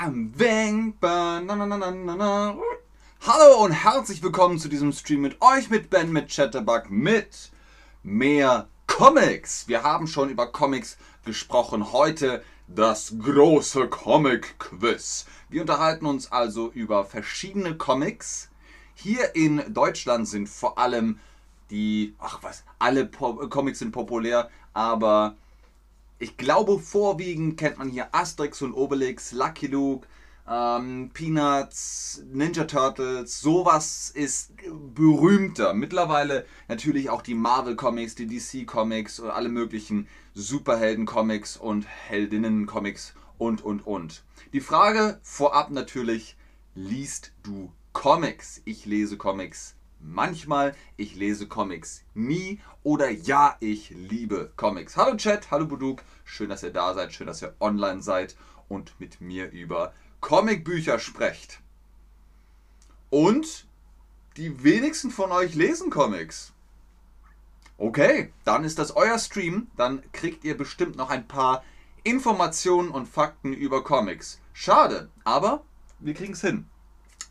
I'm denkbar. Na, na, na, na, na, na. Hallo und herzlich willkommen zu diesem Stream mit euch, mit Ben, mit Chatterbug, mit mehr Comics. Wir haben schon über Comics gesprochen. Heute das große Comic-Quiz. Wir unterhalten uns also über verschiedene Comics. Hier in Deutschland sind vor allem die, ach was, alle po Comics sind populär, aber ich glaube, vorwiegend kennt man hier Asterix und Obelix, Lucky Luke, ähm, Peanuts, Ninja Turtles, sowas ist berühmter. Mittlerweile natürlich auch die Marvel Comics, die DC Comics und alle möglichen Superhelden Comics und Heldinnen Comics und und und. Die Frage vorab natürlich, liest du Comics? Ich lese Comics manchmal, ich lese Comics nie oder ja, ich liebe Comics. Hallo Chat, hallo Buduk, schön, dass ihr da seid, schön, dass ihr online seid und mit mir über Comicbücher sprecht. Und die wenigsten von euch lesen Comics. Okay, dann ist das euer Stream, dann kriegt ihr bestimmt noch ein paar Informationen und Fakten über Comics. Schade, aber wir kriegen es hin.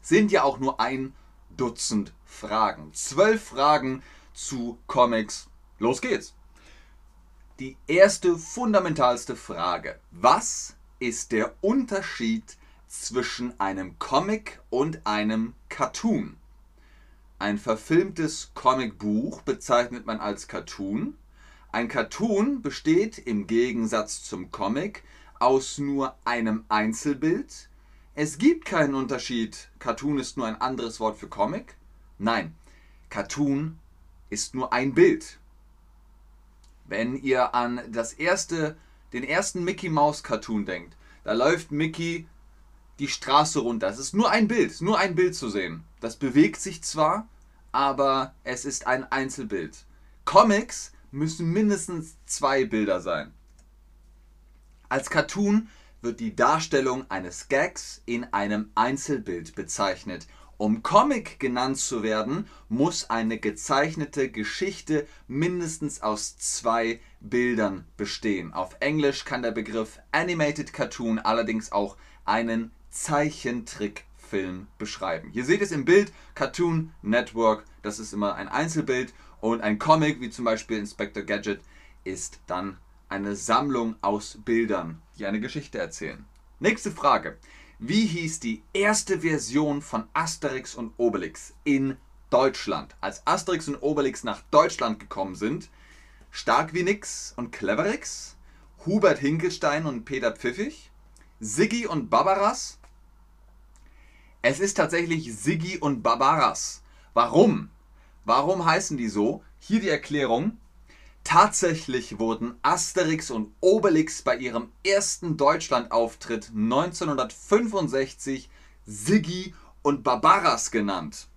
Sind ja auch nur ein Dutzend Fragen. Zwölf Fragen zu Comics. Los geht's. Die erste fundamentalste Frage. Was ist der Unterschied zwischen einem Comic und einem Cartoon? Ein verfilmtes Comicbuch bezeichnet man als Cartoon. Ein Cartoon besteht im Gegensatz zum Comic aus nur einem Einzelbild. Es gibt keinen Unterschied. Cartoon ist nur ein anderes Wort für Comic. Nein, Cartoon ist nur ein Bild. Wenn ihr an das erste, den ersten Mickey Mouse Cartoon denkt, da läuft Mickey die Straße runter. Es ist nur ein Bild, nur ein Bild zu sehen. Das bewegt sich zwar, aber es ist ein Einzelbild. Comics müssen mindestens zwei Bilder sein. Als Cartoon wird die Darstellung eines Gags in einem Einzelbild bezeichnet um Comic genannt zu werden, muss eine gezeichnete Geschichte mindestens aus zwei Bildern bestehen. Auf Englisch kann der Begriff Animated Cartoon allerdings auch einen Zeichentrickfilm beschreiben. Hier seht ihr es im Bild Cartoon Network, das ist immer ein Einzelbild und ein Comic wie zum Beispiel Inspector Gadget ist dann eine Sammlung aus Bildern, die eine Geschichte erzählen. Nächste Frage. Wie hieß die erste Version von Asterix und Obelix in Deutschland? Als Asterix und Obelix nach Deutschland gekommen sind, Stark wie nix und Cleverix, Hubert Hinkelstein und Peter Pfiffig, Siggi und Barbaras. Es ist tatsächlich Siggi und Barbaras. Warum? Warum heißen die so? Hier die Erklärung. Tatsächlich wurden Asterix und Obelix bei ihrem ersten Deutschlandauftritt 1965 Siggi und Barbaras genannt.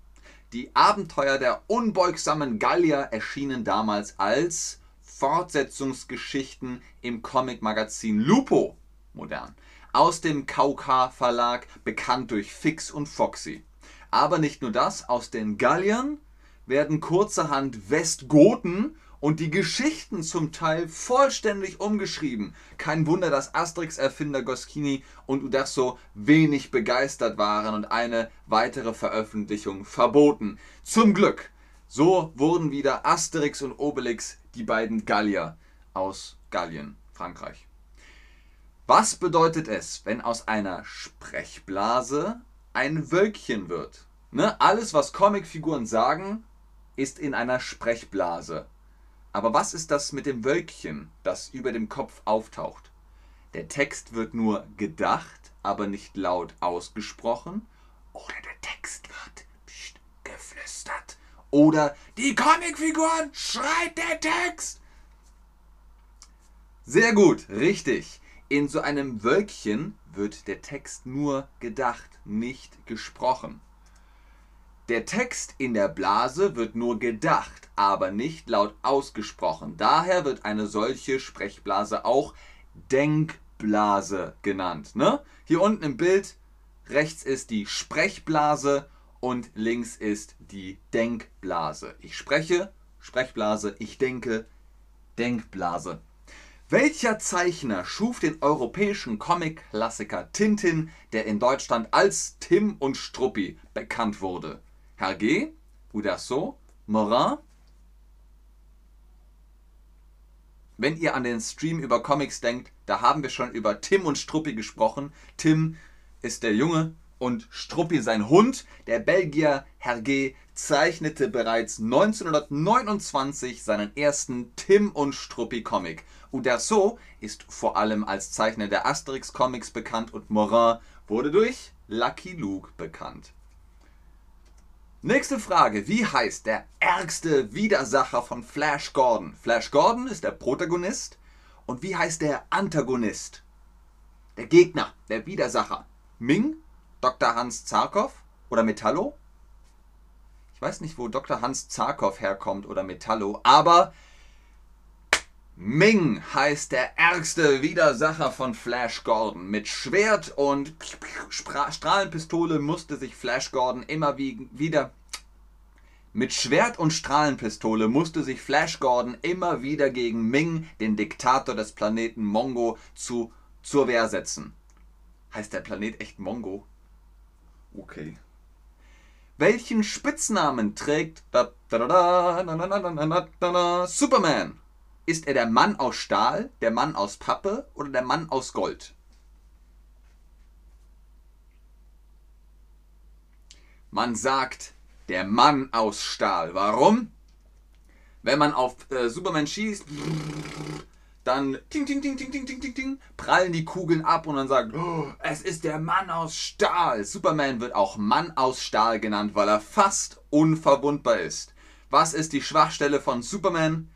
Die Abenteuer der unbeugsamen Gallier erschienen damals als Fortsetzungsgeschichten im Comicmagazin Lupo, modern, aus dem KK Verlag, bekannt durch Fix und Foxy. Aber nicht nur das, aus den Galliern werden kurzerhand Westgoten und die Geschichten zum Teil vollständig umgeschrieben. Kein Wunder, dass Asterix-Erfinder Goschini und Uderzo wenig begeistert waren und eine weitere Veröffentlichung verboten. Zum Glück. So wurden wieder Asterix und Obelix die beiden Gallier aus Gallien, Frankreich. Was bedeutet es, wenn aus einer Sprechblase ein Wölkchen wird? Ne? Alles, was Comicfiguren sagen, ist in einer Sprechblase. Aber was ist das mit dem Wölkchen, das über dem Kopf auftaucht? Der Text wird nur gedacht, aber nicht laut ausgesprochen. Oder der Text wird pst, geflüstert. Oder die Comicfiguren schreit der Text. Sehr gut, richtig. In so einem Wölkchen wird der Text nur gedacht, nicht gesprochen. Der Text in der Blase wird nur gedacht, aber nicht laut ausgesprochen. Daher wird eine solche Sprechblase auch Denkblase genannt. Ne? Hier unten im Bild rechts ist die Sprechblase und links ist die Denkblase. Ich spreche, Sprechblase, ich denke, Denkblase. Welcher Zeichner schuf den europäischen Comic-Klassiker Tintin, der in Deutschland als Tim und Struppi bekannt wurde? Hergé, Uderso, Morin? Wenn ihr an den Stream über Comics denkt, da haben wir schon über Tim und Struppi gesprochen. Tim ist der Junge und Struppi sein Hund. Der Belgier Hergé zeichnete bereits 1929 seinen ersten Tim und Struppi Comic. Uderso ist vor allem als Zeichner der Asterix Comics bekannt und Morin wurde durch Lucky Luke bekannt. Nächste Frage. Wie heißt der ärgste Widersacher von Flash Gordon? Flash Gordon ist der Protagonist. Und wie heißt der Antagonist? Der Gegner, der Widersacher. Ming, Dr. Hans Zarkov oder Metallo? Ich weiß nicht, wo Dr. Hans Zarkov herkommt oder Metallo, aber Ming heißt der ärgste Widersacher von Flash Gordon. Mit Schwert und Strahlenpistole musste sich Flash Gordon immer wieder mit Schwert und Strahlenpistole musste sich Flash Gordon immer wieder gegen Ming, den Diktator des Planeten Mongo, zu, zur Wehr setzen. Heißt der Planet echt Mongo? Okay. Welchen Spitznamen trägt Superman? Ist er der Mann aus Stahl, der Mann aus Pappe oder der Mann aus Gold? Man sagt, der Mann aus Stahl. Warum? Wenn man auf äh, Superman schießt, dann ting, ting, ting, ting, ting, ting, ting, ting, prallen die Kugeln ab und dann sagt, oh, es ist der Mann aus Stahl. Superman wird auch Mann aus Stahl genannt, weil er fast unverwundbar ist. Was ist die Schwachstelle von Superman?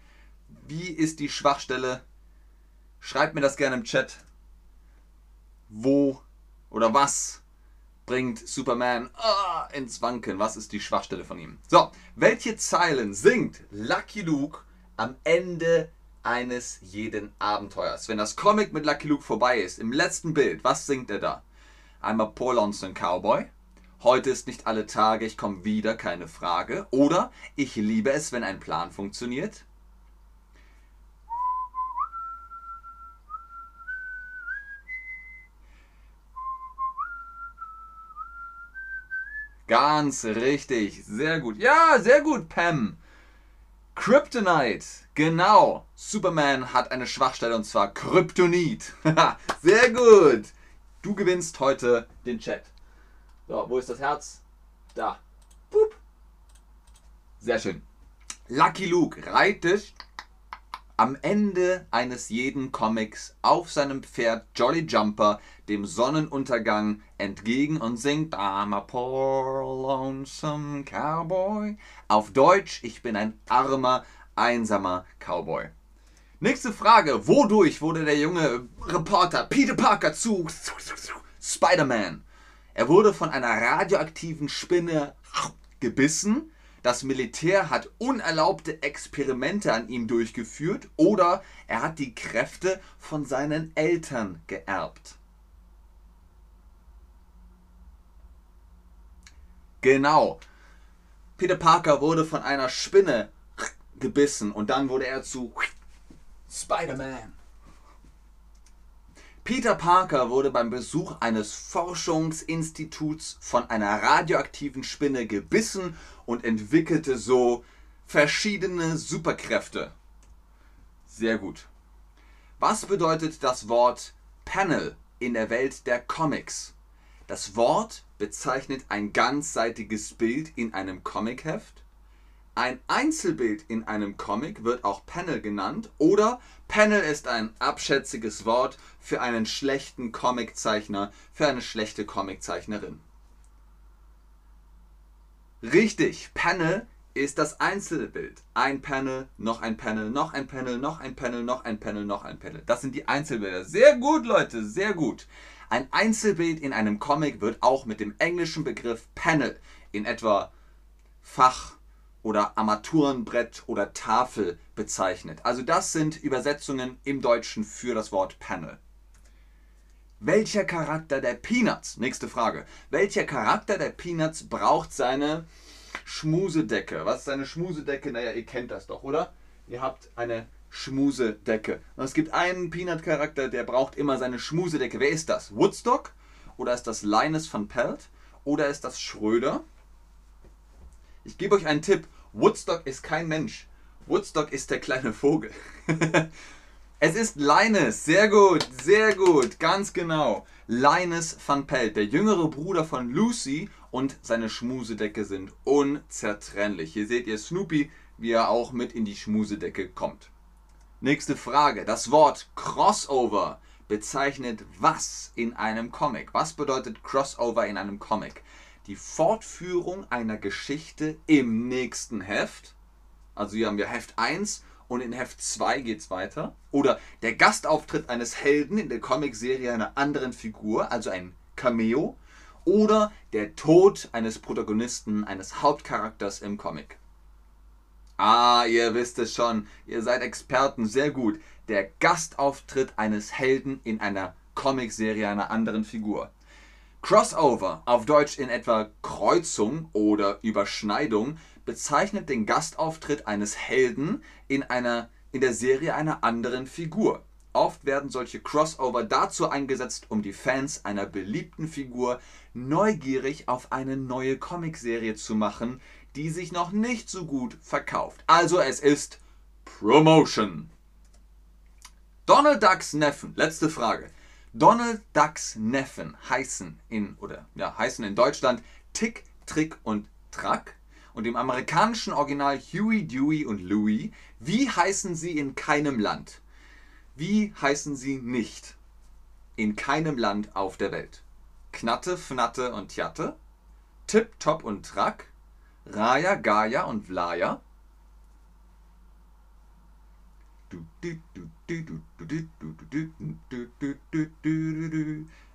Wie ist die Schwachstelle? Schreibt mir das gerne im Chat. Wo oder was bringt Superman ah, ins Wanken? Was ist die Schwachstelle von ihm? So, welche Zeilen singt Lucky Luke am Ende eines jeden Abenteuers? Wenn das Comic mit Lucky Luke vorbei ist, im letzten Bild, was singt er da? Einmal Paul Lonesome Cowboy. Heute ist nicht alle Tage, ich komme wieder, keine Frage. Oder ich liebe es, wenn ein Plan funktioniert. Ganz richtig. Sehr gut. Ja, sehr gut, Pam. Kryptonite. Genau. Superman hat eine Schwachstelle und zwar Kryptonit. sehr gut. Du gewinnst heute den Chat. So, wo ist das Herz? Da. Pup. Sehr schön. Lucky Luke reitet am Ende eines jeden Comics auf seinem Pferd Jolly Jumper dem Sonnenuntergang entgegen und singt I'm a poor lonesome cowboy. Auf Deutsch, ich bin ein armer, einsamer Cowboy. Nächste Frage. Wodurch wurde der junge Reporter Peter Parker zu Spider-Man? Er wurde von einer radioaktiven Spinne gebissen das Militär hat unerlaubte Experimente an ihm durchgeführt oder er hat die Kräfte von seinen Eltern geerbt. Genau. Peter Parker wurde von einer Spinne gebissen und dann wurde er zu Spider-Man. Peter Parker wurde beim Besuch eines Forschungsinstituts von einer radioaktiven Spinne gebissen und entwickelte so verschiedene Superkräfte. Sehr gut. Was bedeutet das Wort Panel in der Welt der Comics? Das Wort bezeichnet ein ganzseitiges Bild in einem Comicheft ein Einzelbild in einem Comic wird auch Panel genannt oder Panel ist ein abschätziges Wort für einen schlechten Comiczeichner, für eine schlechte Comiczeichnerin. Richtig, Panel ist das Einzelbild. Ein Panel, noch ein Panel, noch ein Panel, noch ein Panel, noch ein Panel, noch ein Panel. Das sind die Einzelbilder. Sehr gut, Leute, sehr gut. Ein Einzelbild in einem Comic wird auch mit dem englischen Begriff Panel in etwa Fach oder Armaturenbrett oder Tafel bezeichnet. Also das sind Übersetzungen im Deutschen für das Wort Panel. Welcher Charakter der Peanuts? Nächste Frage. Welcher Charakter der Peanuts braucht seine Schmusedecke? Was ist eine Schmusedecke? Naja, ihr kennt das doch, oder? Ihr habt eine Schmusedecke. Und es gibt einen Peanut-Charakter, der braucht immer seine Schmusedecke. Wer ist das? Woodstock? Oder ist das Linus van Pelt? Oder ist das Schröder? Ich gebe euch einen Tipp. Woodstock ist kein Mensch. Woodstock ist der kleine Vogel. es ist Linus. Sehr gut, sehr gut, ganz genau. Linus van Pelt, der jüngere Bruder von Lucy und seine Schmusedecke sind unzertrennlich. Hier seht ihr Snoopy, wie er auch mit in die Schmusedecke kommt. Nächste Frage. Das Wort Crossover bezeichnet was in einem Comic? Was bedeutet Crossover in einem Comic? Die Fortführung einer Geschichte im nächsten Heft. Also hier haben wir Heft 1 und in Heft 2 geht es weiter. Oder der Gastauftritt eines Helden in der Comicserie einer anderen Figur, also ein Cameo. Oder der Tod eines Protagonisten, eines Hauptcharakters im Comic. Ah, ihr wisst es schon, ihr seid Experten, sehr gut. Der Gastauftritt eines Helden in einer Comicserie einer anderen Figur. Crossover, auf Deutsch in etwa Kreuzung oder Überschneidung, bezeichnet den Gastauftritt eines Helden in, einer, in der Serie einer anderen Figur. Oft werden solche Crossover dazu eingesetzt, um die Fans einer beliebten Figur neugierig auf eine neue Comicserie zu machen, die sich noch nicht so gut verkauft. Also es ist Promotion. Donald Ducks Neffen, letzte Frage. Donald Ducks Neffen heißen in oder ja, heißen in Deutschland Tick, Trick und Track und im amerikanischen Original Huey, Dewey und Louie. Wie heißen sie in keinem Land? Wie heißen sie nicht in keinem Land auf der Welt? Knatte, Fnatte und Tjatte, Tip, Top und Track, Raya, Gaia und Vlaja.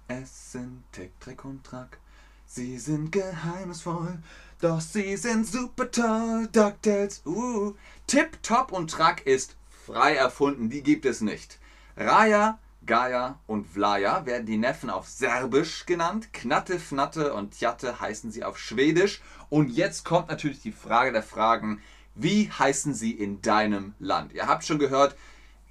Es sind Tick, Trick und Track. Sie sind geheimnisvoll, doch sie sind super toll. DuckTales, uh. Tip, Top und Track ist frei erfunden, die gibt es nicht. Raya, Gaia und Vlaja werden die Neffen auf Serbisch genannt. Knatte, Fnatte und Tjatte heißen sie auf Schwedisch. Und jetzt kommt natürlich die Frage der Fragen. Wie heißen sie in deinem Land? Ihr habt schon gehört,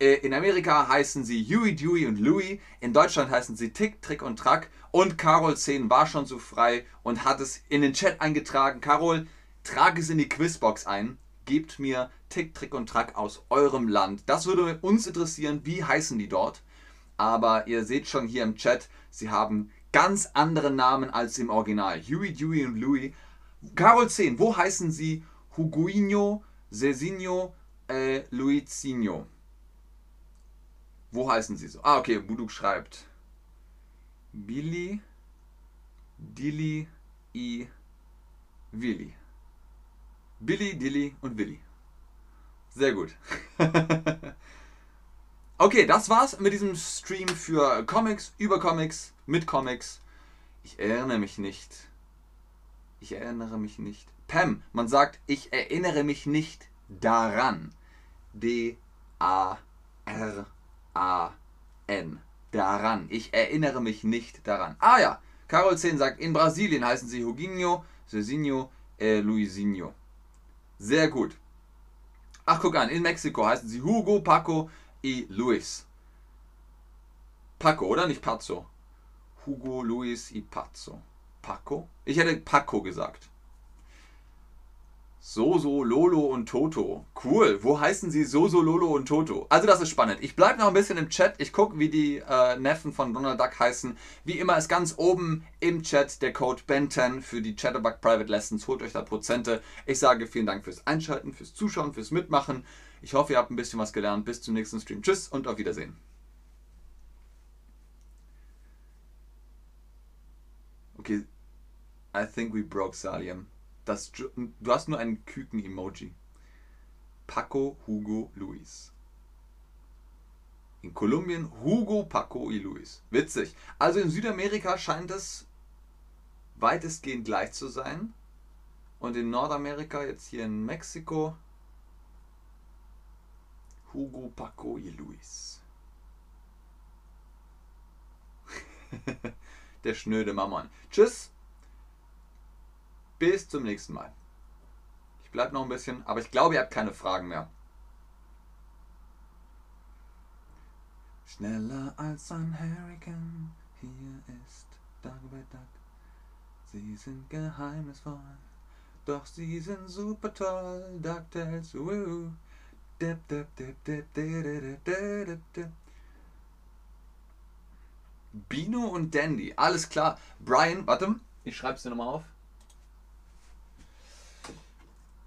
äh, in Amerika heißen sie Huey, Dewey und Louie. In Deutschland heißen sie Tick, Trick und Track. Und Carol 10 war schon so frei und hat es in den Chat eingetragen. Carol, trage es in die Quizbox ein. Gebt mir Tick, Trick und Track aus eurem Land. Das würde uns interessieren. Wie heißen die dort? aber ihr seht schon hier im Chat, sie haben ganz andere Namen als im Original. Huey, Dewey und Louie. Carol 10, wo heißen sie Huguinho, Cezinho, äh, Luizinho? Wo heißen sie so? Ah, okay, Buduk schreibt. Billy, Dilly, I, Willi. Billy, Dilly und Willi. Sehr gut. Okay, das war's mit diesem Stream für Comics, über Comics, mit Comics. Ich erinnere mich nicht. Ich erinnere mich nicht. Pam, man sagt, ich erinnere mich nicht daran. D-A-R-A-N. Daran. Ich erinnere mich nicht daran. Ah ja, Carol 10 sagt, in Brasilien heißen sie Huguinho, Cezinho, äh, Luisinho. Sehr gut. Ach, guck an, in Mexiko heißen sie Hugo, Paco, y Luis. Paco, oder? Nicht Pazzo. Hugo, Luis y Pazzo. Paco? Ich hätte Paco gesagt. Soso, Lolo und Toto. Cool. Wo heißen sie Soso, Lolo und Toto? Also das ist spannend. Ich bleibe noch ein bisschen im Chat. Ich gucke, wie die äh, Neffen von Donald Duck heißen. Wie immer ist ganz oben im Chat der Code BEN10 für die Chatterbug Private Lessons. Holt euch da Prozente. Ich sage vielen Dank fürs Einschalten, fürs Zuschauen, fürs Mitmachen. Ich hoffe, ihr habt ein bisschen was gelernt. Bis zum nächsten Stream. Tschüss und auf Wiedersehen. Okay, I think we broke Saliam. Das, du hast nur ein Küken-Emoji. Paco, Hugo, Luis. In Kolumbien Hugo, Paco y Luis. Witzig. Also in Südamerika scheint es weitestgehend gleich zu sein. Und in Nordamerika, jetzt hier in Mexiko, Hugo, Paco y Luis. Der schnöde Mammon. Tschüss bis zum nächsten Mal. Ich bleibe noch ein bisschen, aber ich glaube, ihr habt keine Fragen mehr. Schneller als ein Hurricane, hier ist Dagobert Duck. Sie sind geheimnisvoll, doch sie sind super toll. DuckTales, woo. Dip, dip, dip, dip, dip, dip, dip, dip. Bino und Dandy, alles klar. Brian, warte, ich schreib's dir nochmal auf.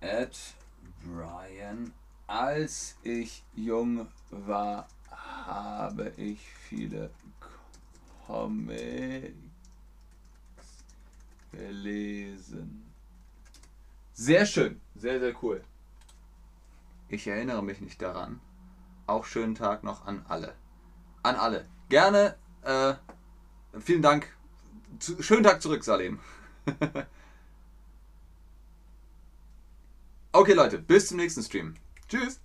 At Brian, als ich jung war, habe ich viele Comics gelesen. Sehr schön, sehr, sehr cool. Ich erinnere mich nicht daran. Auch schönen Tag noch an alle. An alle. Gerne. Äh, vielen Dank. Zu, schönen Tag zurück, Salim. okay, Leute, bis zum nächsten Stream. Tschüss.